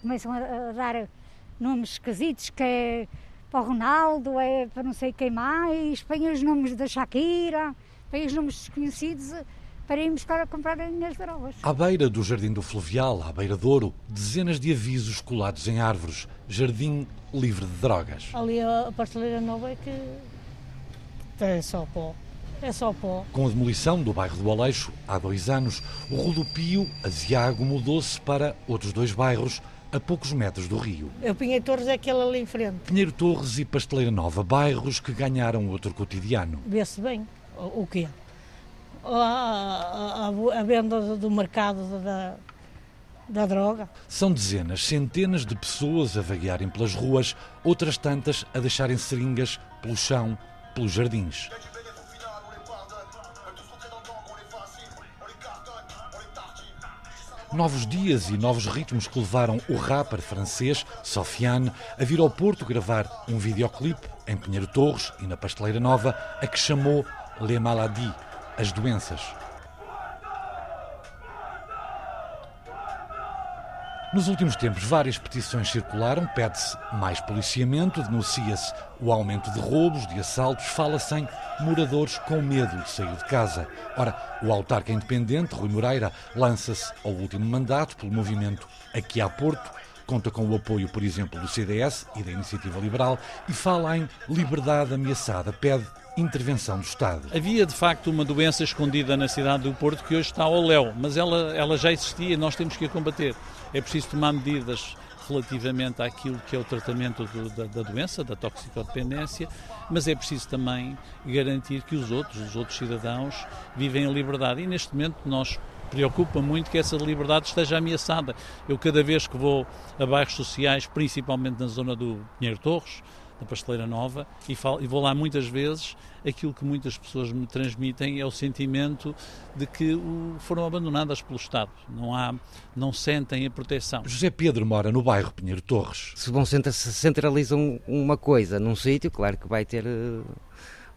começam a, dar nomes esquisitos, que é para o Ronaldo, é para não sei quem mais, põem os nomes da Shakira, põem os nomes desconhecidos para irmos buscar a comprar as minhas drogas. À beira do Jardim do Fluvial, à beira de Ouro, dezenas de avisos colados em árvores. Jardim livre de drogas. Ali a pasteleira nova é que é só pó. É só pó. Com a demolição do bairro do Aleixo, há dois anos, o rodopio Aziago mudou-se para outros dois bairros, a poucos metros do rio. O Pinheiro Torres é aquele ali em frente. Pinheiro Torres e Pasteleira Nova, bairros que ganharam outro cotidiano. Vê-se bem o, o quê? A, a, a, venda do mercado da, da droga. São dezenas, centenas de pessoas a vaguearem pelas ruas, outras tantas a deixarem seringas pelo chão, pelos jardins. Novos dias e novos ritmos que levaram o rapper francês Sofiane a vir ao Porto gravar um videoclipe em Pinheiro Torres e na Pasteleira Nova, a que chamou Les Maladies, as doenças. Nos últimos tempos, várias petições circularam, pede-se mais policiamento, denuncia-se o aumento de roubos, de assaltos, fala-se em moradores com medo de sair de casa. Ora, o autarca independente, Rui Moreira, lança-se ao último mandato pelo movimento Aqui há Porto, conta com o apoio, por exemplo, do CDS e da Iniciativa Liberal e fala em liberdade ameaçada, pede intervenção do Estado. Havia de facto uma doença escondida na cidade do Porto que hoje está ao léu, mas ela, ela já existia e nós temos que a combater. É preciso tomar medidas relativamente àquilo que é o tratamento do, da, da, doença, da toxicodependência, mas é preciso também garantir que os outros, os outros cidadãos, vivem em liberdade. E neste momento nós preocupa muito que essa liberdade esteja ameaçada. Eu cada vez que vou a bairros sociais, principalmente na zona do Pinheiro Torres, na Pasteleira Nova, e, falo, e vou lá muitas vezes, aquilo que muitas pessoas me transmitem é o sentimento de que o, foram abandonadas pelo Estado. Não, há, não sentem a proteção. José Pedro mora no bairro Pinheiro Torres. Se vão centralizam uma coisa num sítio, claro que vai ter eh,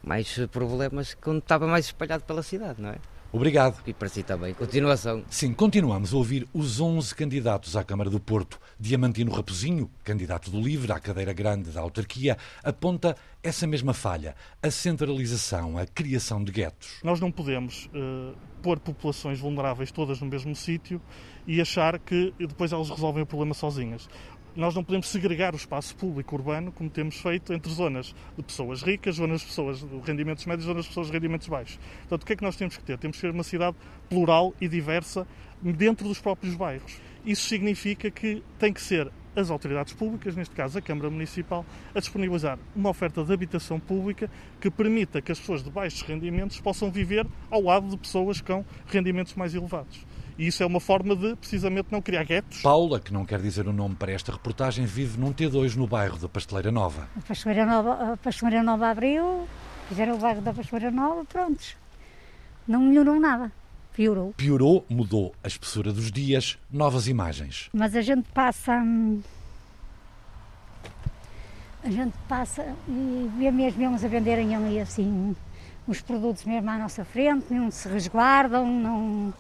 mais problemas quando estava mais espalhado pela cidade, não é? Obrigado. E para si também. Continuação. Sim, continuamos a ouvir os 11 candidatos à Câmara do Porto. Diamantino Raposinho, candidato do LIVRE à cadeira grande da autarquia, aponta essa mesma falha, a centralização, a criação de guetos. Nós não podemos uh, pôr populações vulneráveis todas no mesmo sítio e achar que depois elas resolvem o problema sozinhas nós não podemos segregar o espaço público urbano como temos feito entre zonas de pessoas ricas, zonas de pessoas de rendimentos médios, zonas de pessoas de rendimentos baixos. Portanto, o que é que nós temos que ter? Temos que ter uma cidade plural e diversa dentro dos próprios bairros. Isso significa que tem que ser as autoridades públicas, neste caso a Câmara Municipal, a disponibilizar uma oferta de habitação pública que permita que as pessoas de baixos rendimentos possam viver ao lado de pessoas com rendimentos mais elevados. E isso é uma forma de, precisamente, não criar guetos. Paula, que não quer dizer o nome para esta reportagem, vive num T2 no bairro da Pasteleira Nova. A Pasteleira Nova, a Pasteleira Nova abriu, fizeram o bairro da Pasteleira Nova, prontos. Não melhorou nada. Piorou. Piorou, mudou a espessura dos dias, novas imagens. Mas a gente passa. Hum, a gente passa e vê mesmo eles a venderem ali assim os produtos mesmo à nossa frente, não se resguardam, não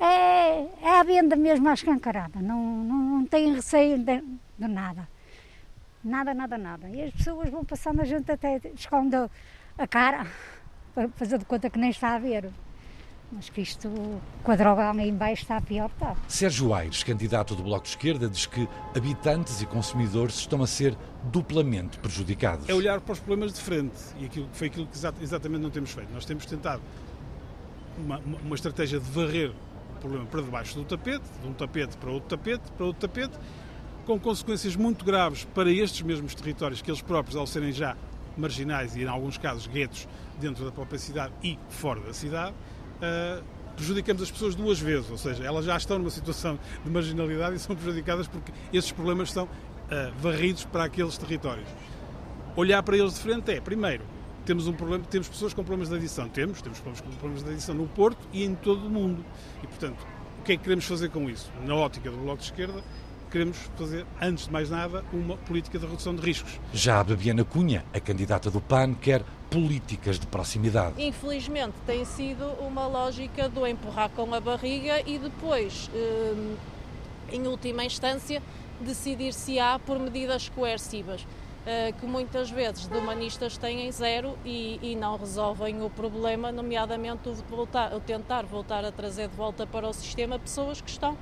é, é a venda mesmo à escancarada, não, não, não tem receio de, de, nada. Nada, nada, nada. E as pessoas vão passando, a gente até esconde a cara para fazer de conta que nem está a ver. Mas que isto, com a droga ali embaixo, está a pior, está. Sérgio Aires, candidato do Bloco de Esquerda, diz que habitantes e consumidores estão a ser duplamente prejudicados. É olhar para os problemas de frente e aquilo, foi aquilo que exatamente não temos feito. Nós temos tentado uma, uma estratégia de varrer problema para debaixo do tapete, de um tapete para outro tapete, para outro tapete, com consequências muito graves para estes mesmos territórios que eles próprios, ao serem já marginais e, em alguns casos, guetos dentro da própria cidade e fora da cidade, uh, prejudicamos as pessoas duas vezes, ou seja, elas já estão numa situação de marginalidade e são prejudicadas porque esses problemas são uh, varridos para aqueles territórios. Olhar para eles de frente é, primeiro, temos um problema, temos pessoas com problemas de adição, temos, temos problemas de adição no Porto e em todo o mundo. E portanto, o que é que queremos fazer com isso? Na ótica do Bloco de Esquerda, queremos fazer, antes de mais nada, uma política de redução de riscos. Já a Babiana Cunha, a candidata do PAN, quer políticas de proximidade. Infelizmente tem sido uma lógica do empurrar com a barriga e depois hum, em última instância, decidir-se-á por medidas coercivas. Eh, que muitas vezes de humanistas têm zero e, e não resolvem o problema, nomeadamente o, voltar, o tentar voltar a trazer de volta para o sistema pessoas que estão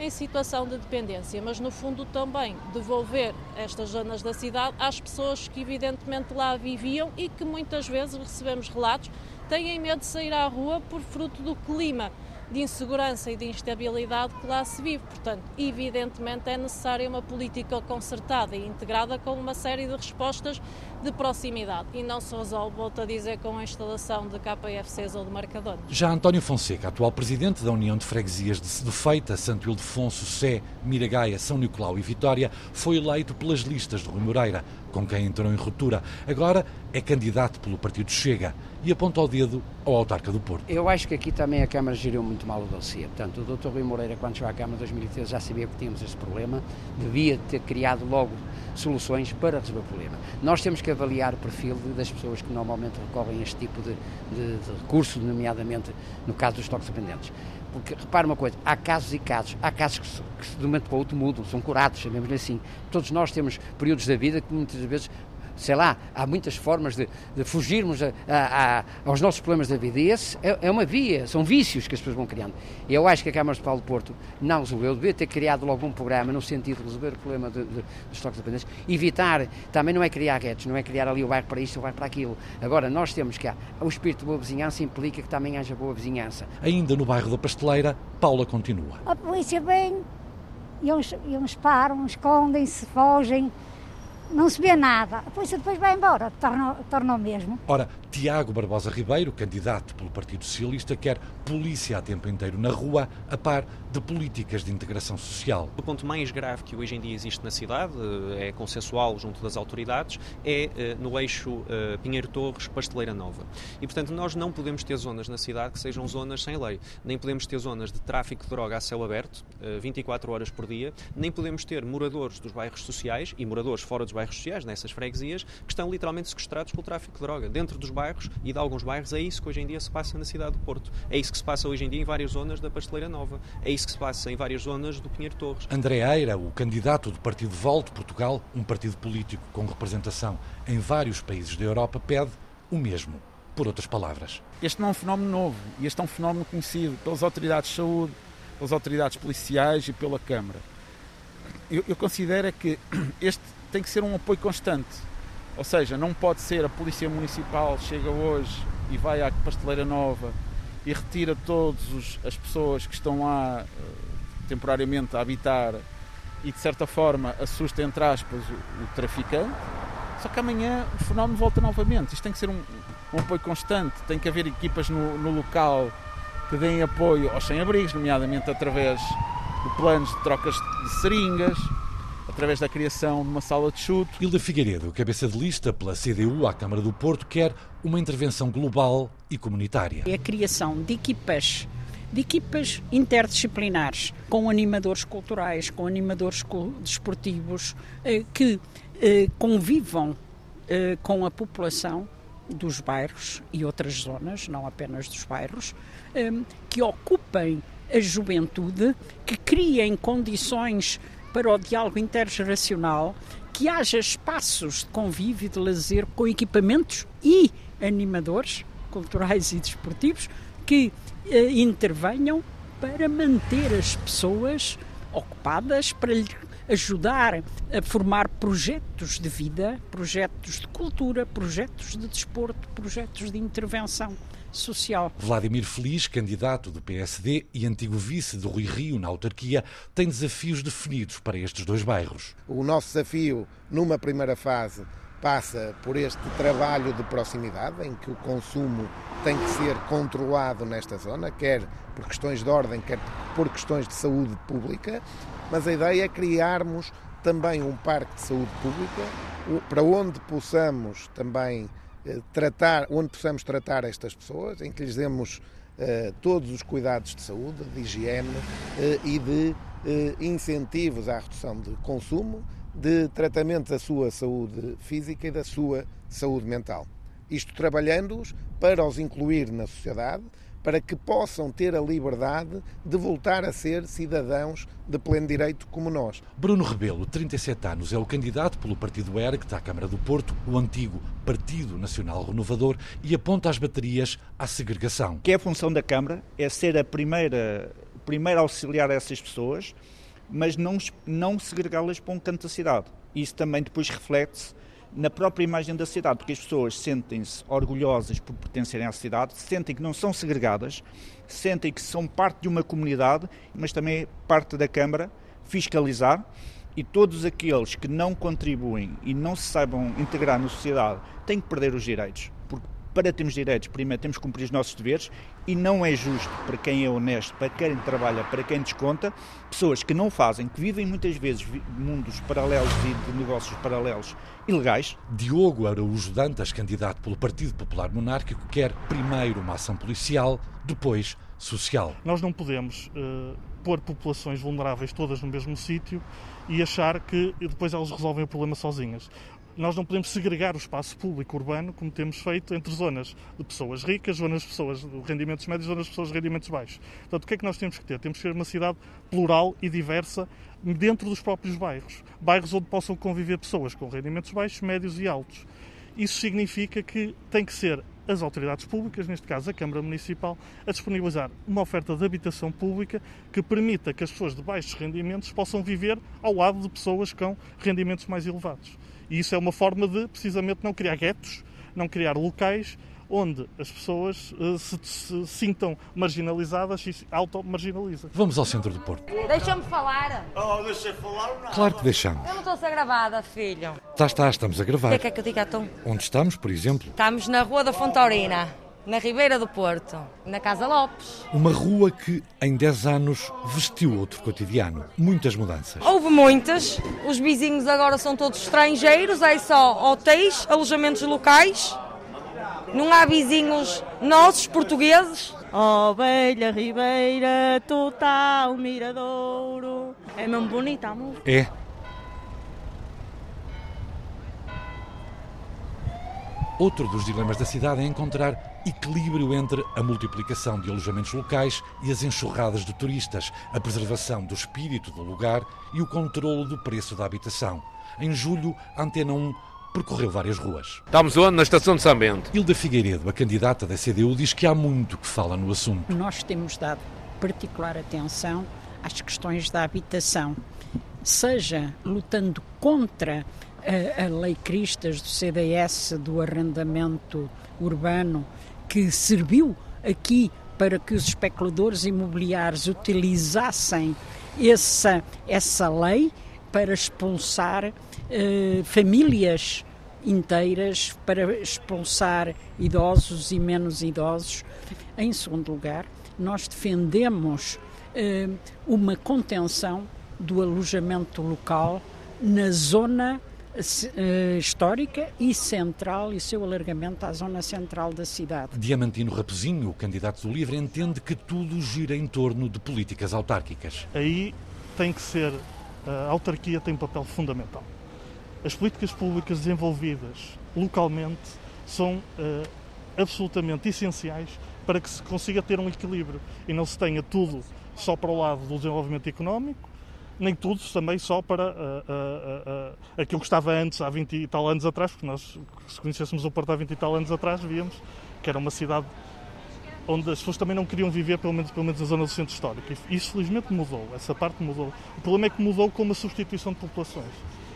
em situação de dependência, mas no fundo também devolver estas zonas da cidade às pessoas que evidentemente lá viviam e que muitas vezes recebemos relatos têm medo de sair à rua por fruto do clima de insegurança e de instabilidade que lá se vive. Portanto, evidentemente é necessária uma política concertada e integrada com uma série de respostas de proximidade e não se resolve, volto a dizer, com a instalação de KFCs ou de marcadores. Já António Fonseca, atual presidente da União de Freguesias de Sedufeita, Santo Ildefonso, Sé, Miragaia, São Nicolau e Vitória, foi eleito pelas listas de Rui Moreira, com quem entrou em ruptura. Agora é candidato pelo Partido Chega e aponta o dedo ao autarca do Porto. Eu acho que aqui também a Câmara geriu muito mal o dossiê. Portanto, o Dr. Rui Moreira, quando chegou à Câmara em 2013, já sabia que tínhamos este problema, devia ter criado logo soluções para resolver o problema. Nós temos que avaliar o perfil das pessoas que normalmente recorrem a este tipo de, de, de recurso, nomeadamente no caso dos toques dependentes. Porque, repare uma coisa, há casos e casos. Há casos que, que de um momento para o outro mudam, são curados, chamemos assim. Todos nós temos períodos da vida que muitas vezes sei lá, há muitas formas de, de fugirmos a, a, a, aos nossos problemas da vida. E esse é, é, uma via, são vícios que as pessoas vão criando. E eu acho que a Câmara de Porto não resolveu, devia ter criado logo um programa no sentido de resolver o problema de, de, dos toques dependentes. Evitar, também não é criar guetos, não é criar ali o bairro para isto, o bairro para aquilo. Agora, nós temos que, o espírito de boa vizinhança implica que também haja boa vizinhança. Ainda no bairro da Pasteleira, Paula continua. A polícia vem e uns, e uns param, escondem-se, fogem não se vê nada. A polícia depois vai embora, torna, o mesmo. Ora, Tiago Barbosa Ribeiro, candidato pelo Partido Socialista, quer polícia a tempo inteiro na rua, a par de políticas de integração social. O ponto mais grave que hoje em dia existe na cidade, eh, é consensual junto das autoridades, é eh, no eixo eh, Pinheiro Torres, Pasteleira Nova. E, portanto, nós não podemos ter zonas na cidade que sejam zonas sem lei. Nem podemos ter zonas de tráfico de droga a céu aberto, 24 horas por dia, nem podemos ter moradores dos bairros sociais e moradores fora dos bairros sociais, nessas freguesias, que estão literalmente sequestrados pelo tráfico de droga. Dentro dos bairros e de alguns bairros, é isso que hoje em dia se passa na cidade do Porto. É isso que se passa hoje em dia em várias zonas da Pasteleira Nova. É isso que se passa em várias zonas do Pinheiro Torres. André Eira, o candidato do Partido Volto Portugal, um partido político com representação em vários países da Europa, pede o mesmo. Por outras palavras. Este não é um fenómeno novo, este é um fenómeno conhecido pelas autoridades de saúde, pelas autoridades policiais e pela Câmara. Eu, eu considero que este tem que ser um apoio constante ou seja, não pode ser a Polícia Municipal chega hoje e vai à Pasteleira Nova e retira todas as pessoas que estão lá uh, temporariamente a habitar e de certa forma assusta, entre aspas, o, o, traficante. Só que amanhã o fenómeno volta novamente. Isto tem que ser um, um apoio constante, tem que haver equipas no, no local que deem apoio aos sem-abrigos, nomeadamente através de planos de trocas de seringas, através da criação de uma sala de chute. Hilda Figueiredo, cabeça de lista pela CDU à Câmara do Porto, quer uma intervenção global e comunitária. É a criação de equipas de equipas interdisciplinares, com animadores culturais, com animadores desportivos, eh, que eh, convivam eh, com a população dos bairros e outras zonas, não apenas dos bairros, que ocupem a juventude, que criem condições para o diálogo intergeracional, que haja espaços de convívio e de lazer com equipamentos e animadores culturais e desportivos que eh, intervenham para manter as pessoas ocupadas, para lhe ajudar a formar projetos de vida, projetos de cultura, projetos de desporto, projetos de intervenção social. Vladimir Feliz, candidato do PSD e antigo vice de Rui Rio na autarquia, tem desafios definidos para estes dois bairros. O nosso desafio, numa primeira fase, passa por este trabalho de proximidade, em que o consumo tem que ser controlado nesta zona, quer por questões de ordem, quer por questões de saúde pública, mas a ideia é criarmos também um parque de saúde pública para onde possamos também eh, tratar, onde possamos tratar estas pessoas, em que lhes demos uh, todos os cuidados de saúde, de higiene uh, e de incentivos à redução de consumo, de tratamento da sua saúde física e da sua saúde mental. Isto trabalhando-os para os incluir na sociedade, para que possam ter a liberdade de voltar a ser cidadãos de pleno direito como nós. Bruno Rebelo, 37 anos, é o candidato pelo Partido está à Câmara do Porto, o antigo Partido Nacional Renovador, e aponta as baterias à segregação. Que é a função da Câmara é ser a primeira, o primeiro auxiliar a essas pessoas, mas não, não segregá-las para um canto da cidade. Isso também depois reflete-se na própria imagem da cidade, porque as pessoas sentem-se orgulhosas por pertencerem à cidade, sentem que não são segregadas, sentem que são parte de uma comunidade, mas também parte da Câmara fiscalizar e todos aqueles que não contribuem e não se saibam integrar na sociedade têm que perder os direitos para termos direitos, primeiro temos que cumprir os nossos deveres e não é justo para quem é honesto, para quem trabalha, para quem desconta, pessoas que não fazem, que vivem muitas vezes mundos paralelos e de negócios paralelos ilegais. Diogo Araújo Dantas, candidato pelo Partido Popular Monárquico, quer primeiro uma ação policial, depois social. Nós não podemos uh, pôr populações vulneráveis todas no mesmo sítio e achar que depois elas resolvem o problema sozinhas nós não podemos segregar o espaço público urbano como temos feito entre zonas de pessoas ricas, zonas de pessoas de rendimentos médios, zonas de pessoas de rendimentos baixos. Portanto, o que é que nós temos que ter? Temos que ter uma cidade plural e diversa dentro dos próprios bairros. Bairros onde possam conviver pessoas com rendimentos baixos, médios e altos. Isso significa que tem que ser as autoridades públicas, neste caso a Câmara Municipal, a disponibilizar uma oferta de habitação pública que permita que as pessoas de baixos rendimentos possam viver ao lado de pessoas com rendimentos mais elevados. E isso é uma forma de, precisamente, não criar guetos, não criar locais onde as pessoas uh, se, se, sintam marginalizadas e se auto-marginalizam. Vamos ao centro do Porto. Deixa-me falar. Oh, deixa falar ou não? Claro que deixamos. Eu não estou a ser gravada, filho. Está, está, estamos a gravar. O que é que é que eu diga, então? Onde estamos, por exemplo? Estamos na Rua da Fontaurina na Ribeira do Porto, na Casa Lopes. Uma rua que em 10 anos vestiu outro cotidiano. Muitas mudanças. Houve muitas. Os vizinhos agora são todos estrangeiros, é só hotéis, alojamentos locais. Não há vizinhos nossos, portugueses. Oh, Velha Ribeira, total miradouro. É mesmo bonita, amor. É. Outro dos dilemas da cidade é encontrar equilíbrio entre a multiplicação de alojamentos locais e as enxurradas de turistas, a preservação do espírito do lugar e o controlo do preço da habitação. Em julho, a Antena 1 percorreu várias ruas. Estamos onde? Na estação de São Bento. Hilda Figueiredo, a candidata da CDU, diz que há muito que fala no assunto. Nós temos dado particular atenção às questões da habitação, seja lutando contra a, a lei Cristas do CDS do arrendamento urbano que serviu aqui para que os especuladores imobiliários utilizassem essa, essa lei para expulsar eh, famílias inteiras, para expulsar idosos e menos idosos. Em segundo lugar, nós defendemos eh, uma contenção do alojamento local na zona histórica e central e seu alargamento à zona central da cidade. Diamantino Raposinho, o candidato do LIVRE, entende que tudo gira em torno de políticas autárquicas. Aí tem que ser, a autarquia tem um papel fundamental. As políticas públicas desenvolvidas localmente são uh, absolutamente essenciais para que se consiga ter um equilíbrio e não se tenha tudo só para o lado do desenvolvimento económico nem tudo também só para uh, uh, aquilo que estava antes, há 20 e tal anos atrás, porque nós, se conhecêssemos o Porto há 20 e tal anos atrás, víamos que era uma cidade onde as pessoas também não queriam viver, pelo menos, pelo menos na zona do centro histórico. E isso felizmente mudou, essa parte mudou. O problema é que mudou com uma substituição de populações.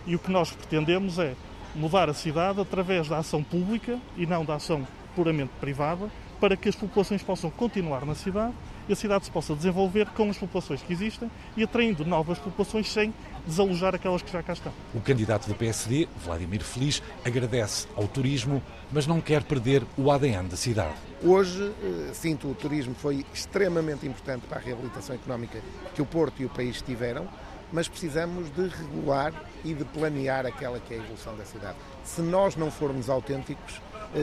E o que nós pretendemos é mudar a cidade através da ação pública e não da ação puramente privada, para que as populações possam continuar na cidade e a cidade se possa desenvolver com as populações que existem e atraindo novas populações sem desalojar aquelas que já cá estão. O candidato do PSD, Vladimir Feliz, agradece ao turismo, mas não quer perder o ADN da cidade. Hoje, eh, sinto, o turismo foi extremamente importante para a reabilitação económica que o Porto e o país tiveram, mas precisamos de regular e de planear aquela que é a evolução da cidade. Se nós não formos autênticos,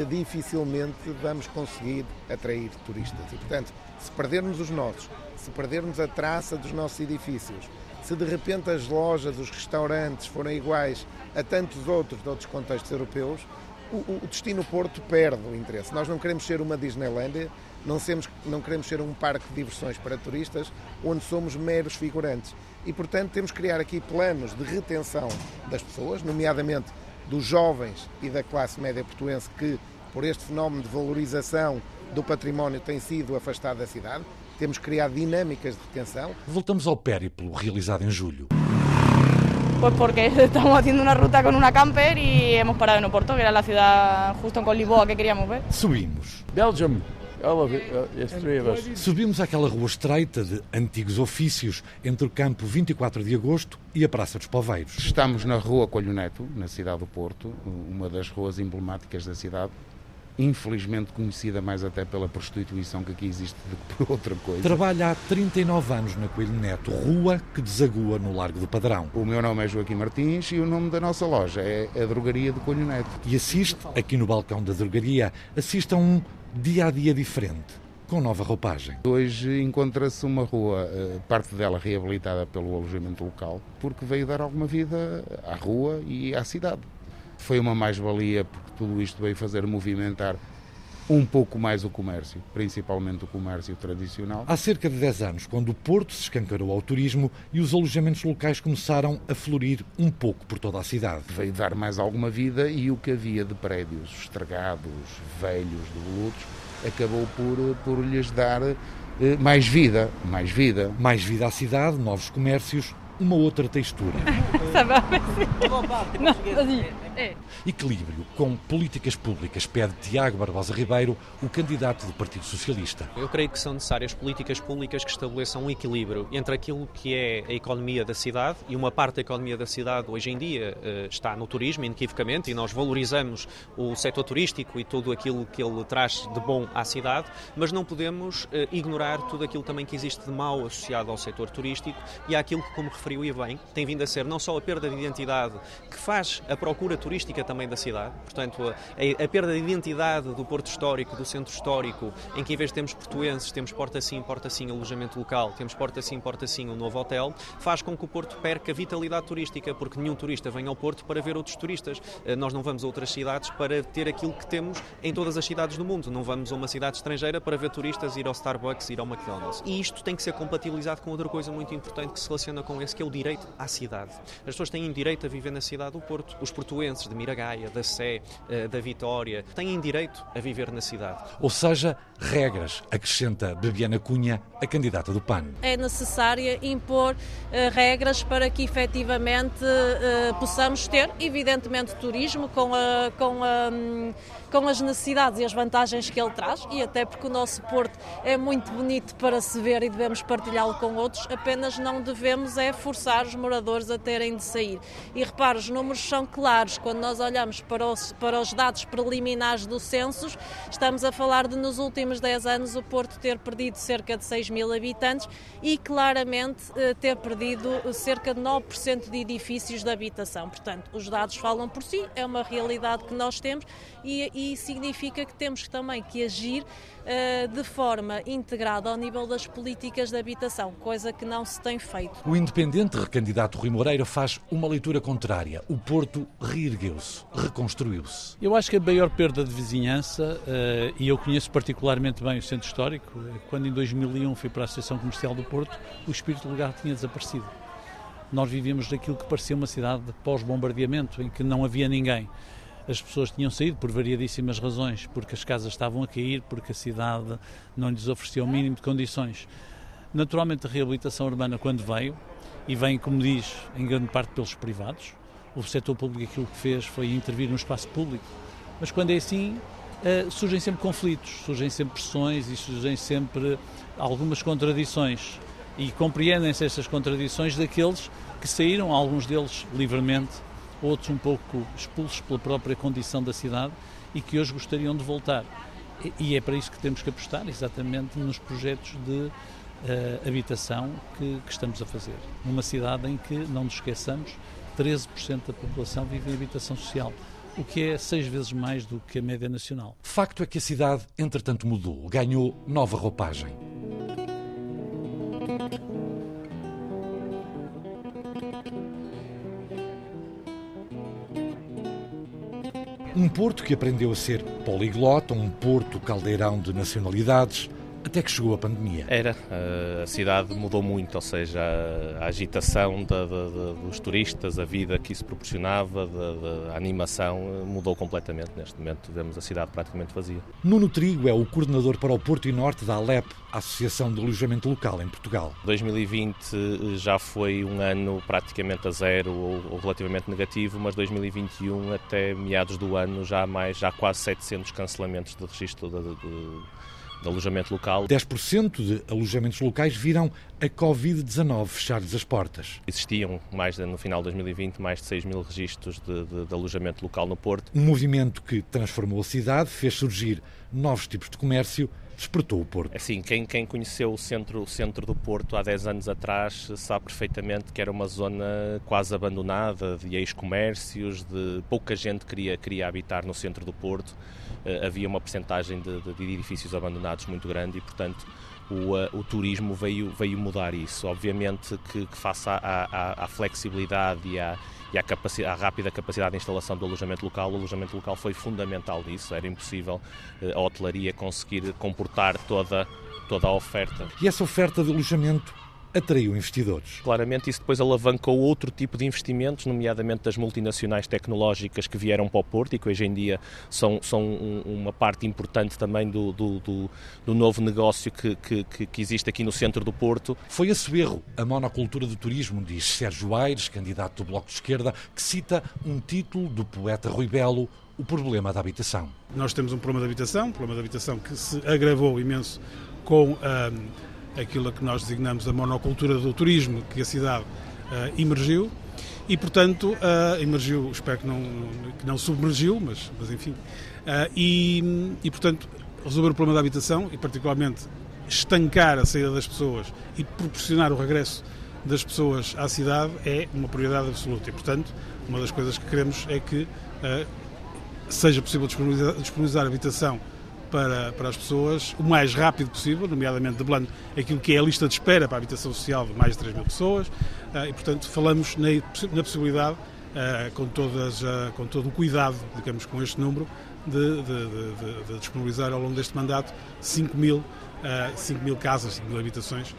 dificilmente vamos conseguir atrair turistas. E, portanto, se perdermos os nossos, se perdermos a traça dos nossos edifícios, se de repente as lojas, os restaurantes forem iguais a tantos outros de outros contextos europeus, o, o destino Porto perde o interesse. Nós não queremos ser uma Disneylandia, não, não queremos ser um parque de diversões para turistas onde somos meros figurantes. E, portanto, temos que criar aqui planos de retenção das pessoas, nomeadamente dos jovens e da classe média portuense que, por este fenómeno de valorização do património, tem sido afastado da cidade. Temos criado dinâmicas de retenção. Voltamos ao périplo realizado em julho. Pues porque estamos haciendo una ruta con una camper y hemos parado en Oporto, que era la ciudad justo con Lisboa que queríamos ver. Subimos. Belgium. Us. Subimos àquela rua estreita de antigos ofícios entre o campo 24 de agosto e a Praça dos Poveiros. Estamos na Rua Colho Neto, na cidade do Porto, uma das ruas emblemáticas da cidade, infelizmente conhecida mais até pela prostituição que aqui existe do que por outra coisa. Trabalha há 39 anos na Coelho Neto, rua que desagua no Largo do Padrão. O meu nome é Joaquim Martins e o nome da nossa loja é a Drogaria de Coelho Neto. E assiste, aqui no balcão da drogaria, assiste a um dia a dia diferente. Com nova roupagem. Hoje encontra-se uma rua, eh, parte dela reabilitada pelo alojamento local, porque veio dar alguma vida à rua e à cidade. Foi uma mais-valia porque tudo isto veio fazer movimentar um pouco mais o comércio, principalmente o comércio tradicional. Há cerca de 10 anos, quando o Porto se escancarou ao turismo e os alojamentos locais começaram a florir um pouco por toda a cidade. Veio dar mais alguma vida e o que havia de prédios estragados, velhos, devolutos, acabou por, por lhes dar eh, mais vida, mais vida. Mais vida à cidade, novos comércios, uma outra textura. Equilíbrio com políticas públicas, pede Tiago Barbosa Ribeiro, o candidato do Partido Socialista. Eu creio que são necessárias políticas públicas que estabeleçam um equilíbrio entre aquilo que é a economia da cidade, e uma parte da economia da cidade hoje em dia eh, está no turismo, inequivocamente, e nós valorizamos o setor turístico e tudo aquilo que ele traz de bom à cidade, mas não podemos eh, ignorar tudo aquilo também que existe de mau associado ao setor turístico e àquilo que, como referiu e bem, tem vindo a ser não só a perda de identidade que faz a procura turística também da cidade, portanto, a, a, perda de identidade do Porto Histórico, do Centro Histórico, em que em vez de termos portuenses, temos porta sim, porta sim, alojamento local, temos porta sim, porta sim, um novo hotel, faz com que o Porto perca vitalidade turística, porque nenhum turista vem ao Porto para ver outros turistas. Eh, nós não vamos a outras cidades para ter aquilo que temos em todas as cidades do mundo. Não vamos a uma cidade estrangeira para ver turistas, ir ao Starbucks, ir ao McDonald's. E isto tem que ser compatibilizado com outra coisa muito importante que se relaciona com esse, que é o direito à cidade. As pessoas têm direito a viver na cidade do Porto. Os portuenses de Mira Gaia, da Sé, eh, da Vitória, têm direito a viver na cidade. Ou seja, regras, acrescenta Bebiana Cunha, a candidata do PAN. É necessária impor uh, regras para que efetivamente uh, possamos ter, evidentemente, turismo com, a, com, a, um, com as necessidades e as vantagens que ele traz, e até porque o nosso Porto é muito bonito para se ver e devemos partilhá-lo com outros, apenas não devemos é forçar os moradores a terem de sair. E repare, os números são claros, quando nós olhamos para os, para os dados preliminares do censo, estamos a falar de nos últimos 10 anos o Porto ter perdido cerca de 6 mil habitantes e claramente ter perdido cerca de 9% de edifícios de habitação. Portanto, os dados falam por si, é uma realidade que nós temos e, e significa que temos também que agir de forma integrada ao nível das políticas de habitação, coisa que não se tem feito. O independente recandidato Rui Moreira faz uma leitura contrária. O Porto reergueu-se, reconstruiu-se. Eu acho que a maior perda de vizinhança, uh, e eu conheço particularmente bem o centro histórico, quando em 2001 fui para a Associação Comercial do Porto, o espírito legal tinha desaparecido. Nós vivíamos daquilo que parecia uma cidade pós-bombardeamento, em que não havia ninguém as pessoas tinham saído por variadíssimas razões, porque as casas estavam a cair, porque a cidade não lhes oferecia o mínimo de condições. Naturalmente, a reabilitação urbana, quando veio, e vem, como diz, em grande parte pelos privados, o setor público aquilo que fez foi intervir no espaço público. Mas quando é assim, uh, surgem sempre conflitos, surgem sempre pressões e surgem sempre algumas contradições. E compreendem-se estas contradições daqueles que saíram, alguns deles livremente, outros um pouco expulsos pela própria condição da cidade e que hoje gostariam de voltar. E é para isso que temos que apostar, exatamente nos projetos de uh, habitação que, que, estamos a fazer. Numa cidade em que, não nos esqueçamos, 13% da população vive em habitação social, o que é seis vezes mais do que a média nacional. Facto é que a cidade, entretanto, mudou, ganhou nova roupagem. Um Porto que aprendeu a ser poliglota, um Porto caldeirão de nacionalidades, até que chegou a pandemia. Era, a cidade mudou muito, ou seja, a agitação da, da, da, dos turistas, a vida que isso proporcionava, a animação mudou completamente. Neste momento vemos a cidade praticamente vazia. Nuno Trigo é o coordenador para o Porto e Norte da Alep, Associação de Alojamento Local em Portugal. 2020 já foi um ano praticamente a zero ou, relativamente negativo, mas 2021 até meados do ano já há mais já há quase 700 cancelamentos de registro de, de de alojamento local. 10% de alojamentos locais viram a Covid-19 fechar-lhes as portas. Existiam, mais de, no final de 2020, mais de 6 mil registros de, de, de alojamento local no Porto. Um movimento que transformou a cidade, fez surgir novos tipos de comércio, despertou o Porto. Assim, quem, quem conheceu o centro, o centro do Porto há 10 anos atrás sabe perfeitamente que era uma zona quase abandonada, de ex-comércios, de pouca gente queria, queria habitar no centro do Porto. Uh, havia uma percentagem de, de, de, edifícios abandonados muito grande e, portanto, o, uh, o turismo veio, veio mudar isso. Obviamente que, que face à, à, à flexibilidade e à e a, capacidade, a rápida capacidade de instalação do alojamento local, o alojamento local foi fundamental nisso. Era impossível eh, a hotelaria conseguir comportar toda, toda a oferta. E essa oferta de alojamento atraiu investidores. Claramente isso depois alavancou outro tipo de investimentos, nomeadamente das multinacionais tecnológicas que vieram para o Porto e que hoje em dia são, são um, uma parte importante também do, do, do, do novo negócio que, que, que, existe aqui no centro do Porto. Foi a erro a monocultura do turismo, diz Sérgio Aires, candidato do Bloco de Esquerda, que cita um título do poeta Rui Belo, o problema da habitação. Nós temos um problema de habitação, um problema de habitação que se agravou imenso com a aquilo que nós designamos a monocultura do turismo que a cidade uh, emergiu e, portanto, uh, emergiu, espero que não, que não submergiu, mas, mas enfim, uh, e, e, portanto, resolver o problema da habitação e, particularmente, estancar a saída das pessoas e proporcionar o regresso das pessoas à cidade é uma prioridade absoluta. E, portanto, uma das coisas que queremos é que seja possível disponibilizar, disponibilizar habitação para, para as pessoas o mais rápido possível, nomeadamente deblando aquilo que é a lista de espera para a habitação social de mais de 3 mil pessoas, ah, e portanto falamos na, na possibilidade, ah, com, todas, ah, com todo o cuidado, digamos, com este número, de, de, de, de disponibilizar ao longo deste mandato 5 mil, 5 mil casas, 5 mil habitações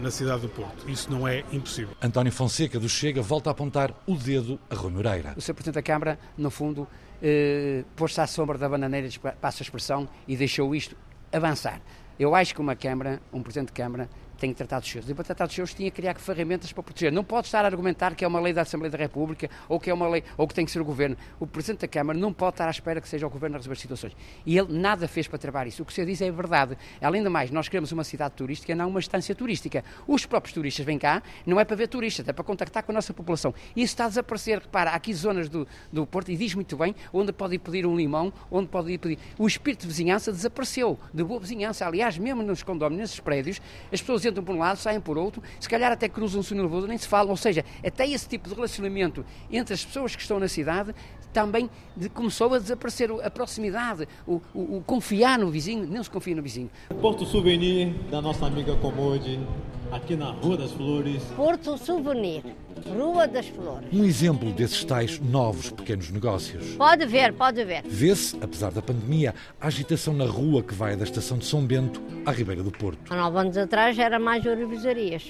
na cidade do Porto. Isso não é impossível. António Fonseca do Chega volta a apontar o dedo a Rui Moreira. O Sr. Presidente da Câmara, no fundo, eh, pôs-se à sombra da bananeira, passa a expressão, e deixou isto avançar. Eu acho que uma Câmara, um Presidente de Câmara, tem que tratar dos seus. E para tratar dos seus tinha que criar ferramentas para proteger. Não pode estar a argumentar que é uma lei da Assembleia da República ou que é uma lei ou que tem que ser o Governo. O Presidente da Câmara não pode estar à espera que seja o Governo a resolver situações. E ele nada fez para travar isso. O que você diz é verdade. Além de mais, nós queremos uma cidade turística, não uma estância turística. Os próprios turistas vêm cá, não é para ver turistas, é para contactar com a nossa população. E isso está a desaparecer. Repara, há aqui zonas do, do Porto, e diz muito bem, onde pode ir pedir um limão, onde pode ir pedir. O espírito de vizinhança desapareceu, de boa vizinhança. Aliás, mesmo nos condomínios, nesses prédios, as pessoas entram por um lado, saem por outro, se calhar até cruzam-se no nem se falam. Ou seja, até esse tipo de relacionamento entre as pessoas que estão na cidade também de, começou a desaparecer a proximidade, o, o, o, confiar no vizinho, não se confia no vizinho. Porto Souvenir da nossa amiga Comode, aqui na Rua das Flores. Porto Souvenir, Rua das Flores. Um exemplo desses tais novos pequenos negócios. Pode ver, pode ver. Vê-se, apesar da pandemia, a agitação na rua que vai da estação de São Bento à Ribeira do Porto. Há nove anos atrás era mais ourivesarias.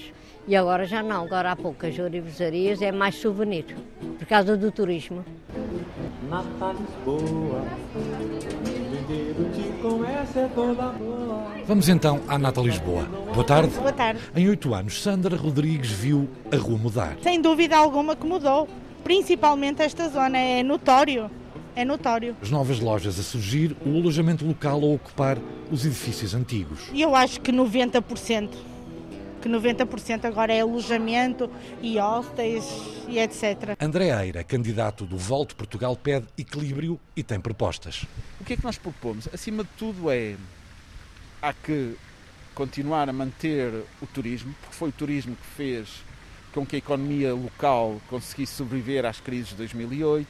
E agora já não, agora há poucas ourivesarias, é mais souvenir, por causa do turismo. Natal Lisboa, Vamos então à Nata Lisboa. Boa tarde. Boa tarde. Em oito anos, Sandra Rodrigues viu a rua mudar. Sem dúvida alguma que mudou. Principalmente esta zona, é notório. É notório. As novas lojas a surgir, o alojamento local a ocupar os edifícios antigos. E eu acho que 90% que 90% agora é alojamento e hostels e etc. André Eira, candidato do Volto Portugal, pede equilíbrio e tem propostas. O que é que nós propomos? Acima de tudo é há que continuar a manter o turismo, porque foi o turismo que fez com que a economia local conseguisse sobreviver às crises de 2008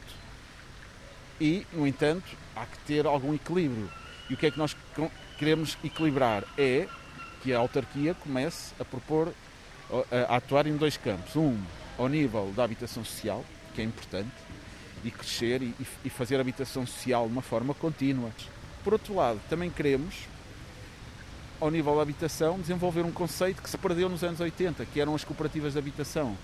e, no entanto, há que ter algum equilíbrio. E o que é que nós queremos equilibrar? É que a autarquia comece a propor, a atuar em dois campos. Um, ao nível da habitação social, que é importante, e crescer e, e fazer habitação social de uma forma contínua. Por outro lado, também queremos, ao nível da habitação, desenvolver um conceito que se perdeu nos anos 80, que eram as cooperativas de habitação,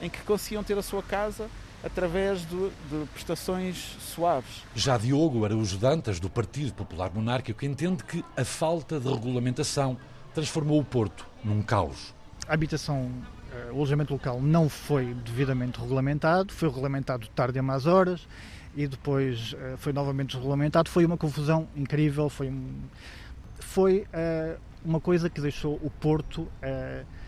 em que conseguiam ter a sua casa através de, de, prestações suaves. Já Diogo Araújo Dantas, do Partido Popular Monárquico, entende que a falta de regulamentação transformou o Porto num caos. A habitação, o alojamento local não foi devidamente regulamentado, foi regulamentado tarde a más horas e depois foi novamente regulamentado. Foi uma confusão incrível, foi, foi uma coisa que deixou o Porto Uh,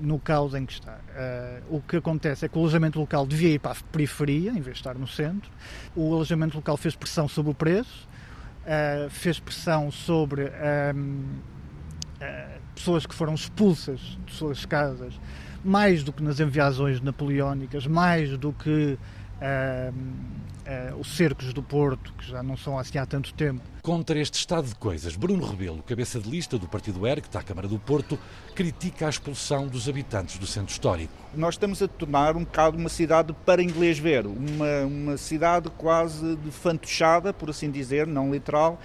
no caos em que está. Uh, o que acontece é que o alojamento local devia ir para a periferia, em vez de estar no centro. O alojamento local fez pressão sobre o preço, uh, fez pressão sobre pessoas que foram expulsas de suas casas, mais do que nas invasões napoleónicas, mais do que os cercos do Porto, que já não são assim há tanto tempo. Contra este estado de coisas, Bruno Rebelo, cabeça de lista do Partido ERC, à Câmara do Porto, critica a expulsão dos habitantes do centro histórico. Nós estamos a tornar um bocado uma cidade para inglês ver, uma, uma cidade quase de fantochada, por assim dizer, não literal,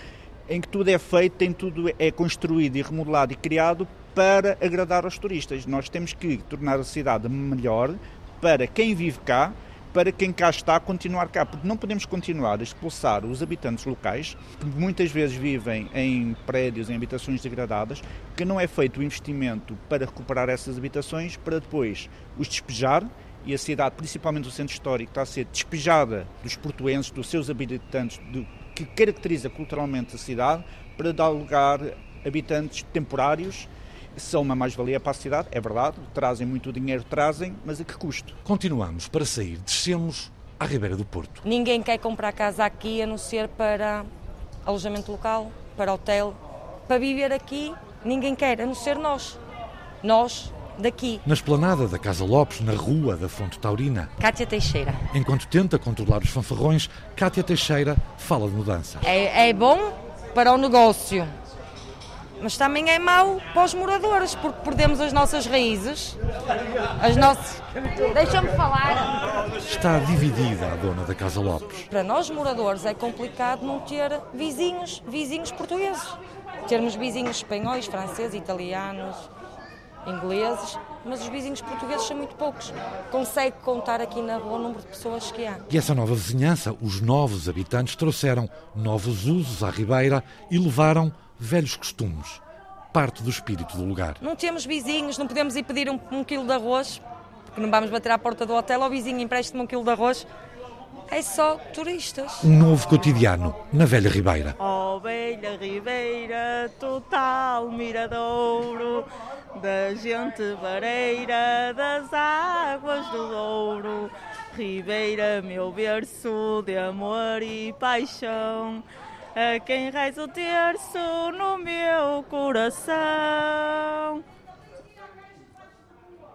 em que tudo é feito, tem tudo é construído e remodelado e criado para agradar aos turistas. Nós temos que tornar a cidade melhor para quem vive cá, para quem cá está continuar cá, porque não podemos continuar a expulsar os habitantes locais, que muitas vezes vivem em prédios, em habitações degradadas, que não é feito o investimento para recuperar essas habitações, para depois os despejar e a cidade, principalmente o centro histórico, está a ser despejada dos portuenses, dos seus habitantes, do que caracteriza culturalmente a cidade, para dar lugar a habitantes temporários são uma mais-valia para a cidade, é verdade, trazem muito dinheiro, trazem, mas a que custo? Continuamos para sair, descemos à Ribeira do Porto. Ninguém quer comprar casa aqui a não ser para alojamento local, para hotel. Para viver aqui, ninguém quer, a não ser nós. Nós, daqui. Na esplanada da Casa Lopes, na rua da Fonte Taurina. Cátia Teixeira. Enquanto tenta controlar os fanfarrões, Cátia Teixeira fala de mudanças. É, é bom para o negócio, mas também é mau para os moradores, porque perdemos as nossas raízes, as nossas... Deixa-me falar. Está dividida a dona da Casa Lopes. Para nós moradores é complicado não ter vizinhos, vizinhos portugueses. Termos vizinhos espanhóis, franceses, italianos, ingleses, mas os vizinhos portugueses são muito poucos. Consegue contar aqui na rua o número de pessoas que há. E essa nova vizinhança, os novos habitantes trouxeram novos usos à Ribeira e levaram velhos costumes, parte do espírito do lugar. Não temos vizinhos, não podemos ir pedir um, um quilo de arroz, porque não vamos bater à porta do hotel ao vizinho empreste-me um quilo de arroz. É só turistas. Um novo cotidiano na Velha Ribeira. Oh, Velha Ribeira, total miradouro, da gente vareira, das águas do Douro. Ribeira, meu berço de amor e paixão a quem reza o terço no meu coração.